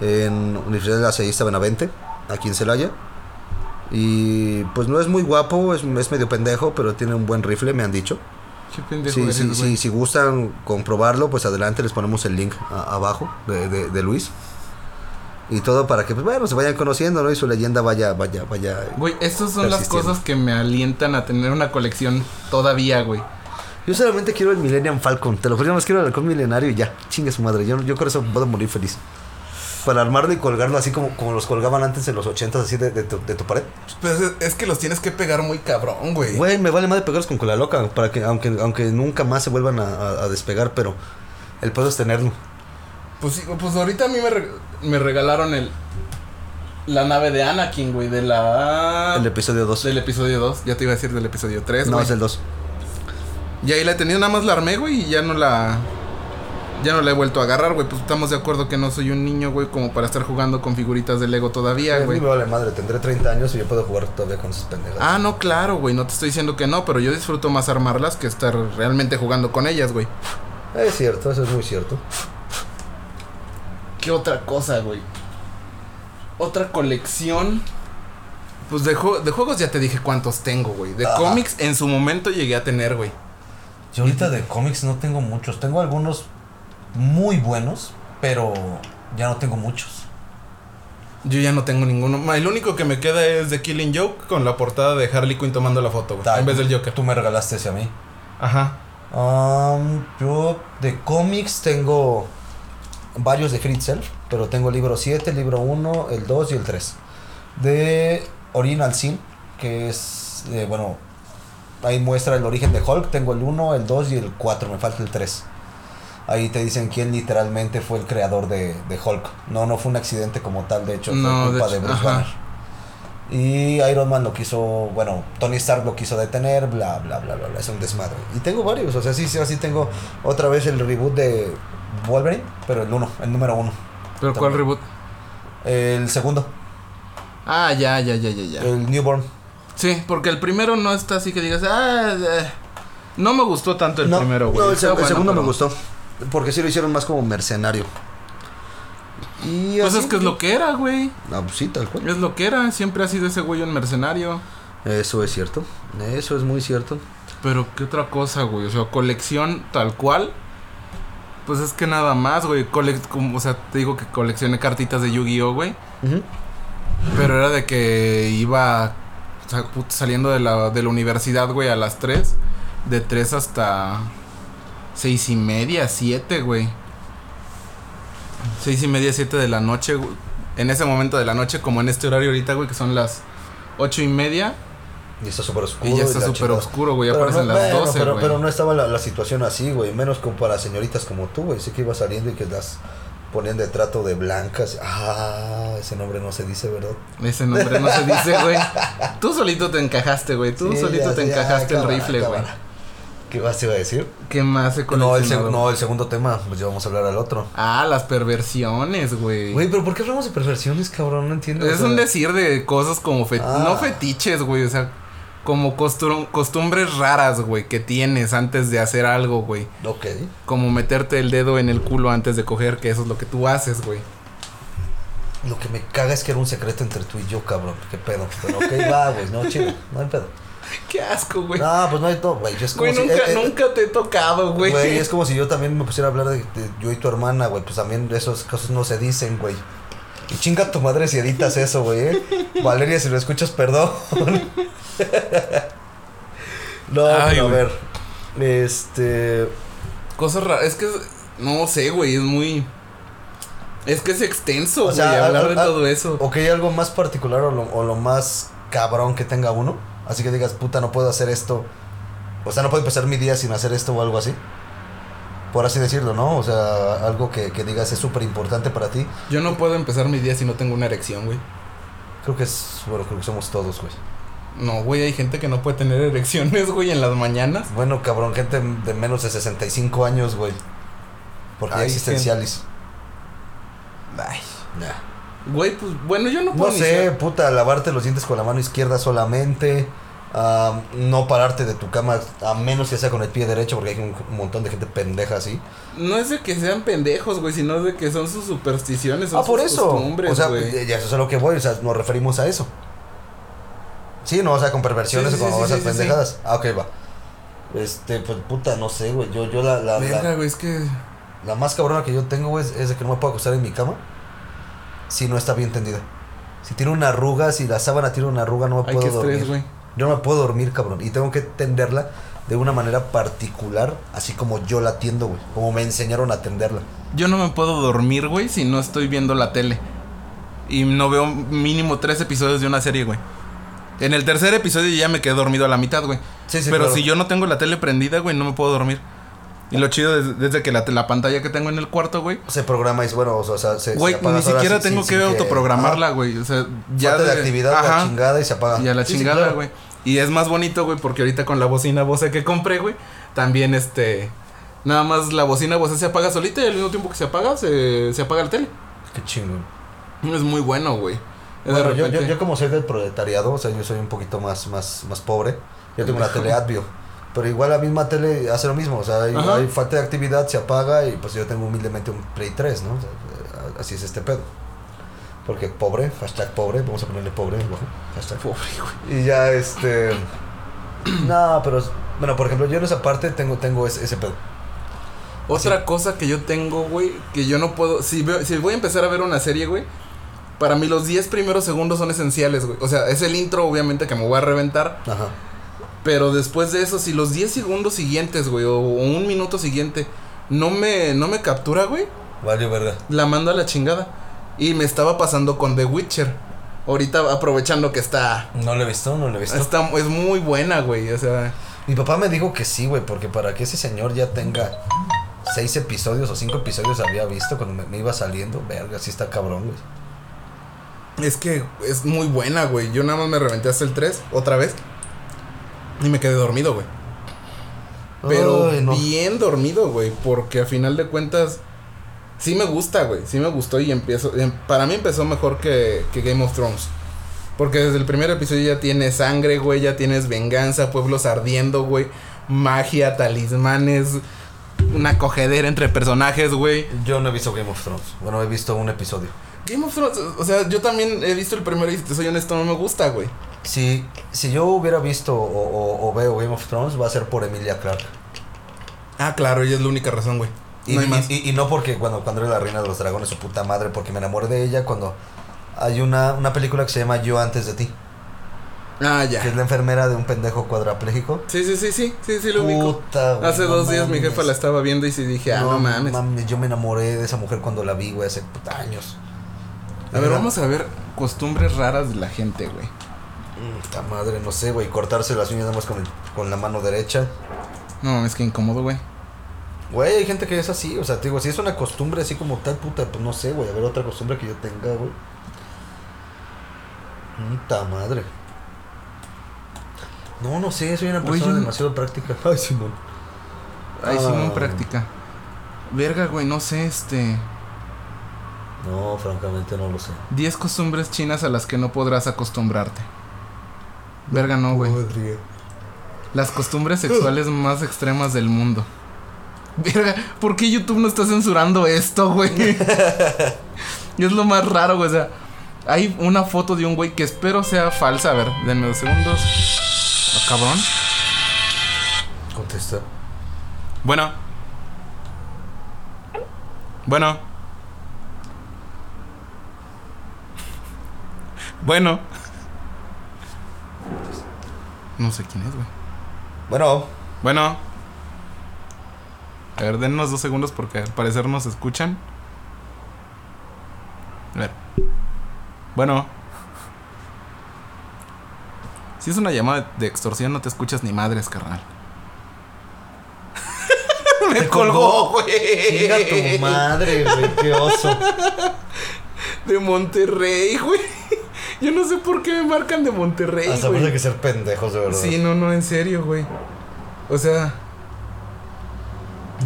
en Universidad de la Lasallista Benavente, aquí en Celaya. Y pues no es muy guapo, es, es medio pendejo, pero tiene un buen rifle, me han dicho. Qué pendejo Sí, si gustan comprobarlo, pues adelante les ponemos el link a- abajo de, de- de Luis. Y todo para que, pues bueno, se vayan conociendo, ¿no? Y su leyenda vaya, vaya, vaya. Güey, estas son las cosas que me alientan a tener una colección todavía, güey. Yo solamente quiero el Millennium Falcon, te lo juro, más quiero el halcón milenario y ya, chingue su madre. Yo, yo con eso puedo morir feliz. Para armarlo y colgarlo así como, como los colgaban antes en los 80 así de, de tu, de tu pared. Pues es, que los tienes que pegar muy cabrón, güey. Güey, me vale más de pegarlos con cola loca, para que, aunque, aunque nunca más se vuelvan a, a- a despegar, pero el pedo es tenerlo. Pues sí, pues ahorita a mí me, re- me regalaron el la nave de Anakin, güey, de la El episodio 2. del episodio 2. Ya te iba a decir del episodio 3, No, güey. es el 2. Y ahí la he tenido, nada más la armé, güey, y ya no la. Ya no la he vuelto a agarrar, güey. Pues estamos de acuerdo que no soy un niño, güey, como para estar jugando con figuritas de Lego todavía, A mí güey. me vale madre, tendré 30 años y yo puedo jugar todavía con esas pendejas. Ah, no, claro, güey. No te estoy diciendo que no, pero yo disfruto más armarlas que estar realmente jugando con ellas, güey. Es cierto, eso es muy cierto. ¿Qué otra cosa, güey? Otra colección. Pues de, jue- de juegos ya te dije cuántos tengo, güey. De Ajá. cómics en su momento llegué a tener, güey. Yo ahorita de cómics no tengo muchos. Tengo algunos muy buenos, pero ya no tengo muchos. Yo ya no tengo ninguno. El único que me queda es de Killing Joke con la portada de Harley Quinn tomando la foto, güey. En vez del Joker. Tú me regalaste ese a mí. Ajá. Um, yo de cómics tengo Varios de Free Itself, pero tengo el libro 7, el libro 1, el 2 y el 3. de Original Sin, que es, eh, bueno, Ahí muestra el origen de Hulk, tengo el 1, el 2 y el 4, me falta el 3. Ahí te dicen quién literalmente fue el creador de, de Hulk. No, no fue un accidente como tal, de hecho, No, fue culpa de, hecho, Bruce ajá. Banner. Y Iron Man lo quiso, bueno, Tony Stark lo quiso detener, bla, bla, bla, bla, bla, es un desmadre. Y tengo varios, o sea, sí, sí, así tengo otra vez el reboot de Wolverine, pero el 1, el número 1. ¿Pero cuál reboot? El segundo, Ah, ya, ya, ya, ya, ya. el Newborn. Sí, porque el primero no está así que digas, ah, eh, no me gustó tanto el no, primero, güey. no, el, bueno, segundo me gustó, porque sí lo hicieron más como mercenario. Y Pues así- es que es lo que era, güey. Ah, pues sí, tal cual. Es lo que era. Siempre ha sido ese güey un mercenario. Eso es cierto. Eso es muy cierto. Pero qué otra cosa, güey. O sea, colección tal cual. Pues es que nada más, güey. Como- o sea, te digo que coleccioné cartitas de Yu-Gi-Oh, güey. Pero era de que iba saliendo de la, de la universidad, güey, a las 3. De 3 hasta seis y media, 7, güey. Seis y media, 7 de la noche, güey. En ese momento de la noche, como en este horario ahorita, güey, que son las ocho y media. Y está súper oscuro. Y ya está súper oscuro, güey. Ya Pero parecen no, las bueno, 12, pero, güey. pero no estaba la, la situación así, güey. Menos como para señoritas como tú, güey. Sí que iba saliendo y que las ponían de trato de blancas. Ah, ese nombre no se dice, ¿verdad? Ese nombre no se dice, güey. Tú solito te encajaste, güey. Tú Sí, solito ya, te ya, encajaste el cámara, rifle, güey. ¿Qué más te iba a decir? ¿Qué más he No el, no, el segundo tema, pues ya vamos a hablar al otro. Ah, las perversiones, güey. Güey, pero ¿por qué hablamos de perversiones, cabrón? No entiendo. o Es sea, un decir de cosas como fe- Ah. no fetiches, güey, o sea, como costum- costumbres raras, güey, que tienes antes de hacer algo, güey. Ok. Como meterte el dedo en el culo antes de coger, que eso es lo que tú haces, güey. Lo que me caga es que era un secreto entre tú y yo, cabrón. ¿Qué pedo? Pero ok, va, güey. No, chido. No hay pedo. Qué asco, güey. No, pues no hay todo, güey. Es como Güey, si, nunca, eh, eh, nunca te he tocado, güey. Güey, es como si yo también me pusiera a hablar de, de yo y tu hermana, güey. Pues también esas cosas no se dicen, güey. Y chinga tu madre si editas eso, güey. ¿eh? Valeria, si lo escuchas, perdón. no, Ay, pero a ver. Este. Cosas raras. Es que, no sé, güey, es muy... Es que es extenso, O güey, sea, hablar de todo eso. Ok, algo más particular o lo, o lo más cabrón que tenga uno. Así que digas, puta, no puedo hacer esto. O sea, no puedo empezar mi día sin hacer esto o algo así. Por así decirlo, ¿no? O sea, algo que, que digas es súper importante para ti. Yo no puedo empezar mi día si no tengo una erección, güey. Creo que es, bueno, creo que somos todos, güey. No, güey, hay gente que no puede tener erecciones, güey, en las mañanas. Bueno, cabrón, gente de menos de 65 años, güey. Porque ya Ay, existencialis. Ay. Ya. Güey, pues, bueno, yo no No puedo ni sé, puta, lavarte los dientes con la mano izquierda solamente. ah, no pararte de tu cama a menos que sea con el pie derecho porque hay un, un montón de gente pendeja así. No es de que sean pendejos, güey, sino de que son sus supersticiones, son Ah, por sus eso. costumbres, O sea, güey. ya eso es a lo que voy, o sea, nos referimos a eso. Sí, no, o sea, con perversiones Sí, o con esas pendejadas. Ah, ok, va. Este, pues puta, no sé, güey. Yo, yo la, la, Verga, la, güey, es que... la más cabrona que yo tengo, güey, es, de que no me puedo acostar en mi cama si no está bien tendida. Si tiene una arruga, si la sábana tiene una arruga, no me Ay, puedo qué estrés, dormir. güey. Yo no me puedo dormir, cabrón. Y tengo que tenderla de una manera particular, así como yo la tiendo, güey. Como me enseñaron a tenderla. Yo no me puedo dormir, güey, si no estoy viendo la tele. Y no veo mínimo tres episodios de una serie, güey. En el tercer episodio ya me quedé dormido a la mitad, güey. Sí, sí, Pero claro. si yo no tengo la tele prendida, güey, no me puedo dormir. Y lo chido es desde que la, la pantalla que tengo en el cuarto, güey. Se programa y es bueno, o sea, se, Güey, se ni siquiera tengo sin- que sin autoprogramarla, güey. O sea, Ya de, actividad, la Ajá. chingada y se apaga. Y a la Sí, sí, chingada, claro. güey. Y es más bonito, güey, porque ahorita con la bocina Bose que compré, güey, también este. Nada más la bocina Bose se apaga solita y al mismo tiempo que se apaga, se, se apaga la tele. Qué chingón. Es muy bueno, güey. Bueno, yo, yo, yo como soy del proletariado, o sea, yo soy un poquito más, más, más pobre. Yo tengo una tele Advio. Pero igual la misma tele hace lo mismo. O sea, hay, falta de actividad, se apaga y pues yo tengo humildemente un Play 3, ¿no? O sea, eh, así es este pedo. Porque pobre, hashtag pobre, vamos a ponerle pobre, hashtag. Pobre, güey. Y ya este. no, pero. Bueno, por ejemplo, yo en esa parte tengo, tengo ese, ese pedo. Otra cosa que yo tengo, güey, que yo no puedo. Si, veo- si voy a empezar a ver una serie, güey, para mí los 10 primeros segundos son esenciales, güey. O sea, es el intro, obviamente, que me voy a reventar. Ajá. Pero después de eso, si los 10 segundos siguientes, güey, o un minuto siguiente, no me, no me captura, güey, Vale, verga. la mando a la chingada. Y me estaba pasando con The Witcher. Ahorita aprovechando que está. No lo he visto, no lo he visto. está es muy buena, güey. O sea. Mi papá me dijo que sí, güey, porque para que ese señor ya tenga seis episodios o cinco episodios había visto cuando me, me iba saliendo, verga, sí está cabrón, güey. Es que es muy buena, güey. Yo nada más me reventé hasta el 3, otra vez. Y me quedé dormido, güey. Pero Ay, no. bien dormido, güey. Porque a final de cuentas. Sí me gusta, güey. Sí me gustó y empiezo. em- Para mí empezó mejor que, que Game of Thrones. Porque desde el primer episodio ya tienes sangre, güey. Ya tienes venganza, pueblos ardiendo, güey. Magia, talismanes. Una cogedera entre personajes, güey. Yo no he visto Game of Thrones. Bueno, he visto un episodio. Game of Thrones, o sea, yo también he visto el primero y si te soy honesto, no me gusta, güey. Si, si yo hubiera visto o, o- o veo Game of Thrones, va a ser por Emilia Clarke. Ah, claro, ella es la única razón, güey. Y, no hay más. y- y no porque cuando, cuando era la reina de los dragones, su puta madre, porque me enamoré de ella cuando hay una, una película que se llama Yo antes de ti, ah, que es ya. la enfermera de un pendejo cuadrapléjico. Sí, sí, sí, sí, sí, sí, lo güey, Hace no dos días mi jefa la estaba viendo y sí dije, ah, no, mames. Yo me enamoré de esa mujer cuando la vi, güey, hace puta años. A ver, vamos a ver costumbres raras de la gente, güey. Mm, Puta madre, no sé, güey, cortarse las uñas nada más con, el- con la mano derecha. No, es que incómodo, güey. Güey, hay gente que es así, o sea, te digo, si es una costumbre así como tal, puta, pues no sé, güey, a ver otra costumbre que yo tenga, güey. Puta madre. No, no sé, soy una Güey, persona yo no- demasiado práctica. Ay, Simón. Ay, sí, Ah. práctica. Verga, güey, no sé, este. No, francamente no lo sé. 10 costumbres chinas a las que no podrás acostumbrarte. Verga, no, güey. Las costumbres sexuales más extremas del mundo. Verga, ¿por qué YouTube no está censurando esto, güey? es lo más raro, güey. O sea, hay una foto de un güey que espero sea falsa. A ver, denme dos segundos. Ah, cabrón. Contesta. Bueno. Bueno. Bueno. No sé quién es, güey. Bueno, Bueno. A ver, dennos dos segundos porque al parecer nos escuchan. A ver. Bueno. Si es una llamada de extorsión, no te escuchas ni madres, carnal. Me Te colgó, colgó. güey. chinga tu madre, güey, qué oso. De Monterrey, güey. Yo no sé por qué me marcan de Monterrey, Hasta parece que ser pendejos, de verdad. Sí, no, no, en serio, güey. O sea.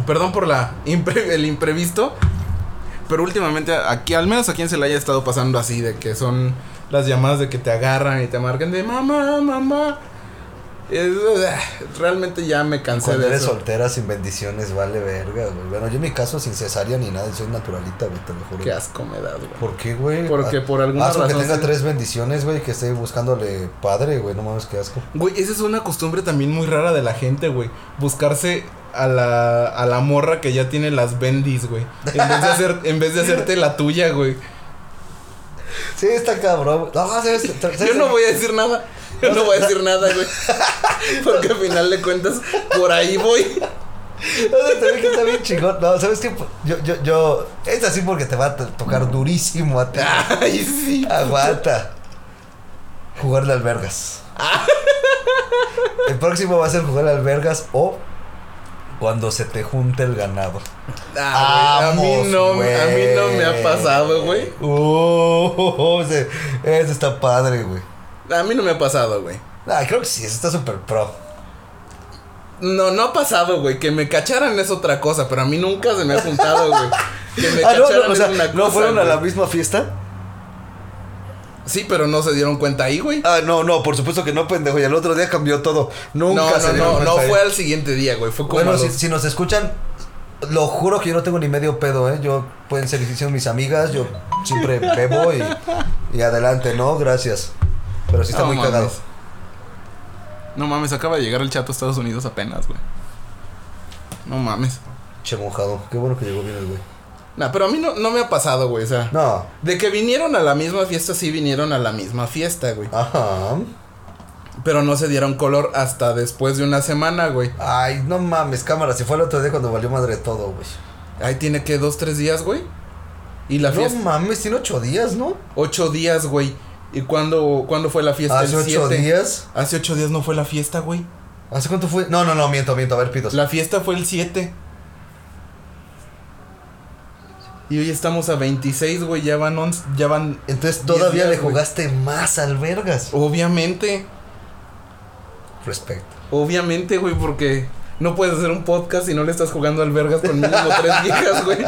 Perdón por la impre- el imprevisto. Pero últimamente, aquí, al menos a quien se le haya estado pasando así, de que son las llamadas de que te agarran y te marcan de mamá, mamá. Es- realmente ya me cansé Cuando de eres eso. soltera sin bendiciones, vale verga, güey. Bueno, yo en mi caso sin cesárea ni nada, soy naturalita, güey, te lo juro. Qué asco me das, güey. ¿Por qué, güey? Porque Ah, por alguna ah, razón tenga sí. tres bendiciones, güey, que esté buscándole padre, güey, no mames, qué asco. Güey, esa es una costumbre también muy rara de la gente, güey. Buscarse a la, a la morra que ya tiene las bendis, güey. En vez de hacer, en vez de hacerte la tuya, güey. Sí, está cabrón. No, ¿sabes? Yo no voy a decir nada. No voy a decir nada, güey. Porque al final de cuentas, por ahí voy. No, sé, también que está bien chingón. No, ¿sabes qué? Yo, yo, yo. Es así porque te va a to- tocar durísimo a ti. Ay, sí. Aguanta. Jugarle albergas. El próximo va a ser jugar albergas o cuando se te junte el ganado. Ah, a mí no, a mí no me ha pasado, güey. Uh, ese, ese está padre, güey. A mí no me ha pasado, güey. Ah, creo que sí, ese está súper pro. No, no ha pasado, güey. Que me cacharan es otra cosa, pero a mí nunca se me ha juntado, güey. Que me Ah, no, cacharan no, o sea, es una ¿no cosa, fueron a la misma fiesta? Sí, pero no se dieron cuenta ahí, güey. Ah, no, no, por supuesto que no, pendejo. Y el otro día cambió todo. Nunca No, se no, dieron no, no ahí. fue al siguiente día, güey. Fue como Bueno, si, si nos escuchan, lo juro que yo no tengo ni medio pedo, ¿eh? Yo pueden ser mis amigas, yo siempre bebo y, y adelante, ¿no? Gracias. Pero sí está No muy mames. cagado. No mames, acaba de llegar el chato a Estados Unidos apenas, güey. No mames. Che mojado. Qué bueno que llegó bien el güey. Nah, pero a mí no, no me ha pasado, güey. O sea, No. de que vinieron a la misma fiesta, sí vinieron a la misma fiesta, güey. Ajá. Pero no se dieron color hasta después de una semana, güey. Ay, no mames, cámara. Si fue el otro día cuando valió madre todo, güey. Ahí tiene que dos, tres días, güey. Y la No fiesta. mames, tiene ocho días, ¿no? Ocho días, güey. ¿Y cuándo, cuándo fue la fiesta? Hace ocho días. Hace ocho días no fue la fiesta, güey. ¿Hace cuánto fue? No, no, no, miento, miento. A ver, pidos. La fiesta fue el 7. Y hoy estamos a 26, güey. Ya van 11, ya van. Entonces 10 todavía días, le jugaste más albergas. Obviamente. Respecto. Obviamente, güey, porque no puedes hacer un podcast si no le estás jugando albergas con mínimo tres viejas, güey.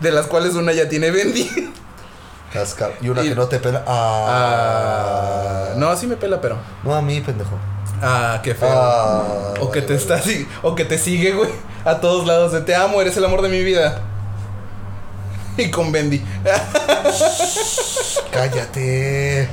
De las cuales una ya tiene Bendy. Casca- Y una Y- que no te pela. Ah, Ah. no, sí me pela, pero. No a mí, pendejo. Ah, qué feo. Ah, o que te está o que te sigue, güey, a todos lados de te amo, eres el amor de mi vida. Y con Bendy. Cállate.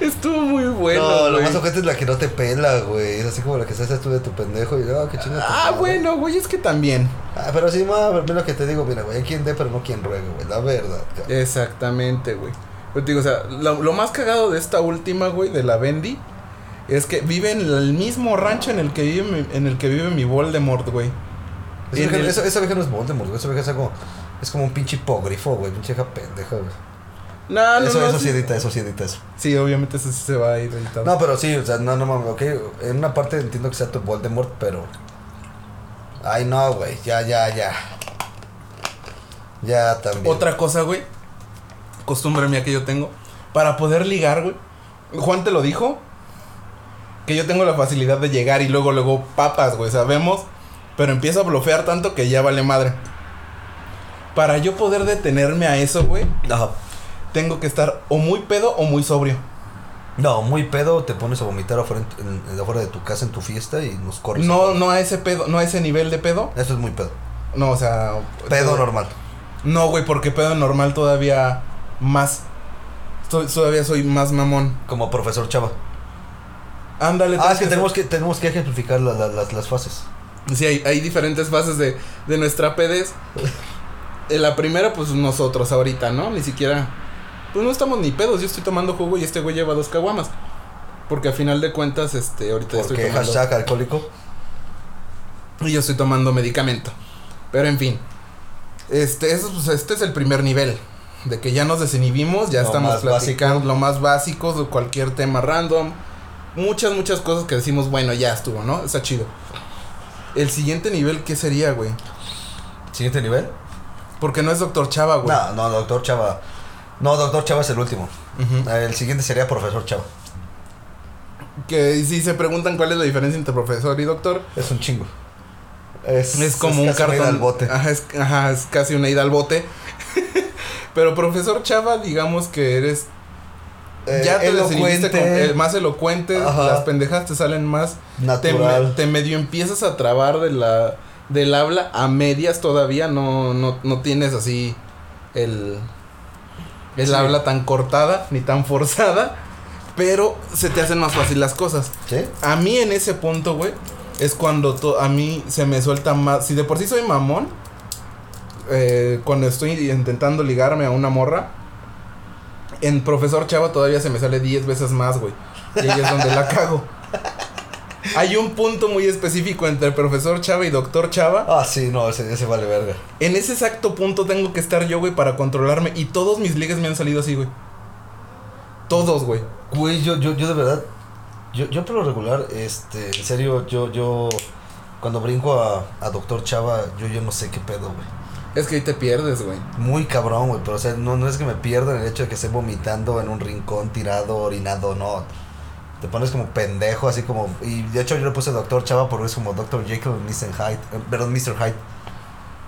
Estuvo muy bueno. no, lo güey. más ojete es la que no te pela, güey. Es así como la que estás tú de tu pendejo y ah, qué chingada. Ah, bueno, güey, es que también. Ah, pero sí, ma, mira lo que te digo, mira, güey, hay quien dé, pero no quien ruegue, güey. La verdad, cabrón. Exactamente, güey. Pero te digo, o sea, lo, lo más cagado de esta última, güey, de la Bendy, es que vive en el mismo rancho en el que vive mi, en el que vive mi Voldemort, güey. Esa vieja, el- no es Voldemort, güey. Esa vieja es algo. Es como un pinche hipógrifo, güey. Pinche vieja pendeja, güey. No, no, eso, no, eso sí edita, eso sí edita eso. Sí, obviamente eso sí se va a ir editado. No, pero sí, o sea, no, no mames, ok. En una parte entiendo que sea tu Voldemort, pero. Ay, no, güey. Ya, ya, ya. Ya también. Otra cosa, güey. Costumbre mía que yo tengo. Para poder ligar, güey. Juan te lo dijo. Que yo tengo la facilidad de llegar y luego, luego papas, güey. Sabemos. Pero empiezo a blofear tanto que ya vale madre. Para yo poder detenerme a eso, güey. Tengo que estar o muy pedo o muy sobrio. No, muy pedo, te pones a vomitar afuera, en- en- afuera de tu casa en tu fiesta y nos corres. No, no a ese pedo, no a ese nivel de pedo. Eso es muy pedo. No, o sea. Pedo todo- normal. No, güey, porque pedo normal todavía más. Estoy- todavía soy más mamón. Como profesor Chava. Ándale. Ah, es que tenemos que, tenemos que ejemplificar la- la- las, las fases. Sí, hay, hay diferentes fases de, de nuestra pedez. En la primera, pues nosotros ahorita, ¿no? Ni siquiera. Pues no estamos ni pedos. Yo estoy tomando jugo y este güey lleva dos caguamas. Porque a final de cuentas, este, ahorita estoy Porque tomando. hashtag alcohólico. Y yo estoy tomando medicamento. Pero en fin. Este, eso, pues, este es el primer nivel. De que ya nos desinhibimos, ya Lo estamos platicando básico. lo más básico de cualquier tema random. Muchas, muchas cosas que decimos, bueno, ya estuvo, ¿no? Está chido. El siguiente nivel, ¿qué sería, güey? Siguiente nivel. Porque no es Doctor Chava, güey. No, no, doctor Chava. No, doctor Chava es el último. El siguiente sería profesor Chava. Que si se preguntan cuál es la diferencia entre profesor y doctor, Es un chingo. Es, es como un casi una ida cartón. al bote. Ajá es, ajá, es casi una ida al bote. Pero profesor Chava, digamos que eres Eh, ya te elocuente, con el más elocuente, Ajá. las pendejas te salen más, te, natural. te medio empiezas a trabar de la del habla a medias todavía, no no no tienes así el el Sí. habla tan cortada ni tan forzada, pero se te hacen más fácil las cosas. ¿Sí? A mí en ese punto, güey, es cuando to- a mí se me suelta más. Si de por sí soy mamón, eh, cuando estoy intentando ligarme a una morra, en Profesor Chava todavía se me sale 10 veces más, güey. Y ahí es donde la cago. Hay un punto muy específico entre Profesor Chava y Doctor Chava. Ah, sí, no, ese, ese vale verga. En ese exacto punto tengo que estar yo, güey, para controlarme. Y todos mis ligues me han salido así, güey. Todos, güey. Güey, yo, yo, yo de verdad, yo, yo por lo regular, este, en serio, yo, yo, cuando brinco a, a Doctor Chava, yo, yo no sé qué pedo, güey. Es que ahí te pierdes, güey. Muy cabrón, güey, pero o sea, no, no es que me pierda en el hecho de que esté vomitando en un rincón, tirado, orinado, no. Te pones como pendejo, así como, y de hecho yo le puse Doctor Chava porque es como Doctor Jekyll y Mr. Hyde, eh, perdón, Mr. Hyde.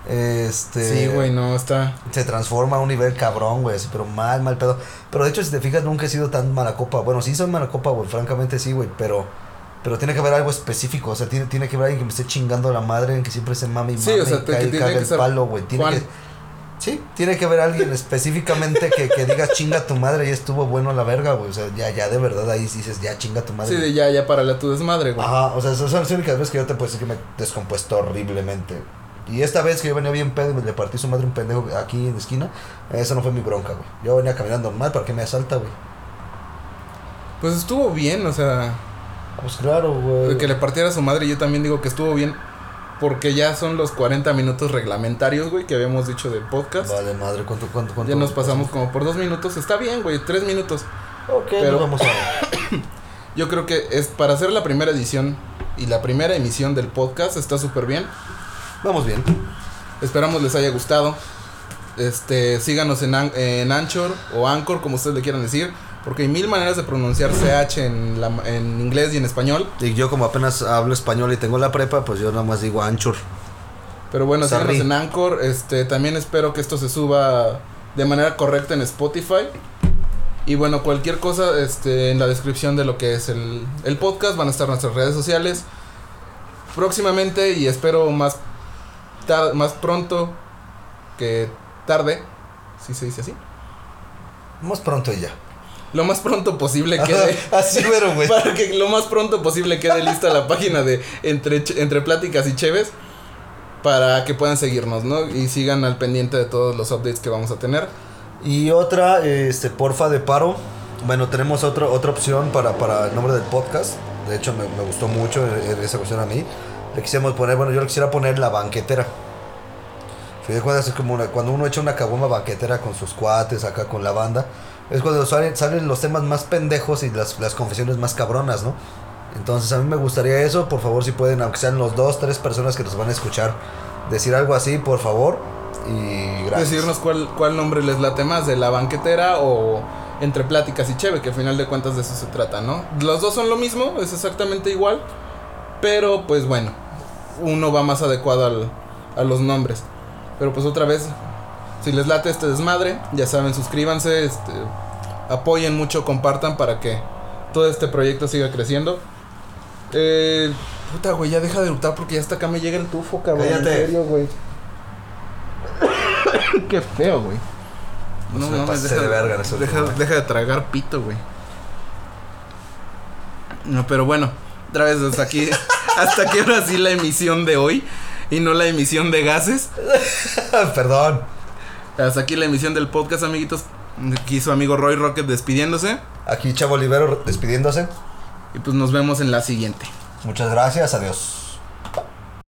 Este... Sí, güey, no, está. se transforma a un nivel cabrón, güey, pero mal, mal pedo. Pero de hecho, si te fijas, nunca he sido tan mala copa. Bueno, sí soy mala copa, güey, francamente sí, güey, pero pero tiene que haber algo específico, o sea, tiene, tiene que haber alguien que me esté chingando la madre, en que siempre se mame y Sí, o sea, y te- cae- que tiene caga que el palo, güey. Tiene Juan. que Sí, tiene que haber alguien específicamente que, que diga chinga tu madre y estuvo bueno la verga, güey. O sea, ya, ya de verdad ahí dices, ya chinga tu madre. Sí, de ya, ya párale a tu desmadre, güey. Ajá, o sea, esas son las únicas veces que yo te puedo decir que me descompuesto horriblemente. Y esta vez que yo venía bien pedo y me le partí su madre un pendejo aquí en la esquina, esa no fue mi bronca, güey. Yo venía caminando normal, ¿para qué me asalta, güey? Pues estuvo bien, o sea, Pues claro, güey. que le partiera a su madre, yo también digo que estuvo bien. Porque ya son los 40 minutos reglamentarios, güey, que habíamos dicho del podcast. Vale, madre, ¿cuánto, cuánto, cuánto? Ya nos pasamos como por dos minutos. Está bien, güey, tres minutos. Ok, pero- vamos a... Yo creo que es para hacer la primera edición y la primera emisión del podcast está súper bien. Vamos bien. Esperamos les haya gustado. Este, síganos en, An- en Anchor o Anchor, como ustedes le quieran decir. Porque hay mil maneras de pronunciar CH en, la, en inglés y en español. Y yo como apenas hablo español y tengo la prepa, pues yo nada más digo anchor. Pero bueno, síganos en Anchor. Este, también espero que esto se suba de manera correcta en Spotify. Y bueno, cualquier cosa este, en la descripción de lo que es el, el podcast van a estar nuestras redes sociales. Próximamente y espero más, tar- más pronto que tarde. Si se dice así. Más pronto y ya. Lo más pronto posible quede. Así, pero, güey. para que lo más pronto posible quede lista la página de entre, entre Pláticas y Cheves. Para que puedan seguirnos, ¿no? Y sigan al pendiente de todos los updates que vamos a tener. Y otra, este, porfa de paro. Bueno, tenemos otra otra opción para, para el nombre del podcast. De hecho, me, me gustó mucho eh, eh, esa cuestión a mí. Le quisiéramos poner, bueno, yo le quisiera poner la banquetera. Cuentas, es como una- cuando uno echa una caboma banquetera con sus cuates, acá con la banda. Es cuando salen, salen los temas más pendejos y las, las confesiones más cabronas, ¿no? Entonces, a mí me gustaría eso. Por favor, si pueden, aunque sean los dos, tres personas que nos van a escuchar, decir algo así, por favor. Y gracias. Decirnos cuál, cuál nombre les late más, de la banquetera o entre Pláticas y Cheve, que al final de cuentas de eso se trata, ¿no? Los dos son lo mismo, es exactamente igual. Pero pues bueno, uno va más adecuado al, a los nombres. Pero pues otra vez, si les late este desmadre, ya saben, suscríbanse, este, apoyen mucho, compartan para que todo este proyecto siga creciendo. Eh, puta, güey, ya deja de lutar porque ya hasta acá me llega el tufo, cabrón. Cállate. En serio, güey. Qué feo, güey. No me mames, pasé deja, de verga ese deja, último, deja de tragar pito, güey. No, pero bueno, otra vez hasta aquí, hasta aquí ahora sí la emisión de hoy y no la emisión de gases. Perdón. Hasta aquí la emisión del podcast, amiguitos. Aquí su amigo Roy Rocket despidiéndose. Aquí Chavo Olivero despidiéndose. Y pues nos vemos en la siguiente. Muchas gracias, adiós.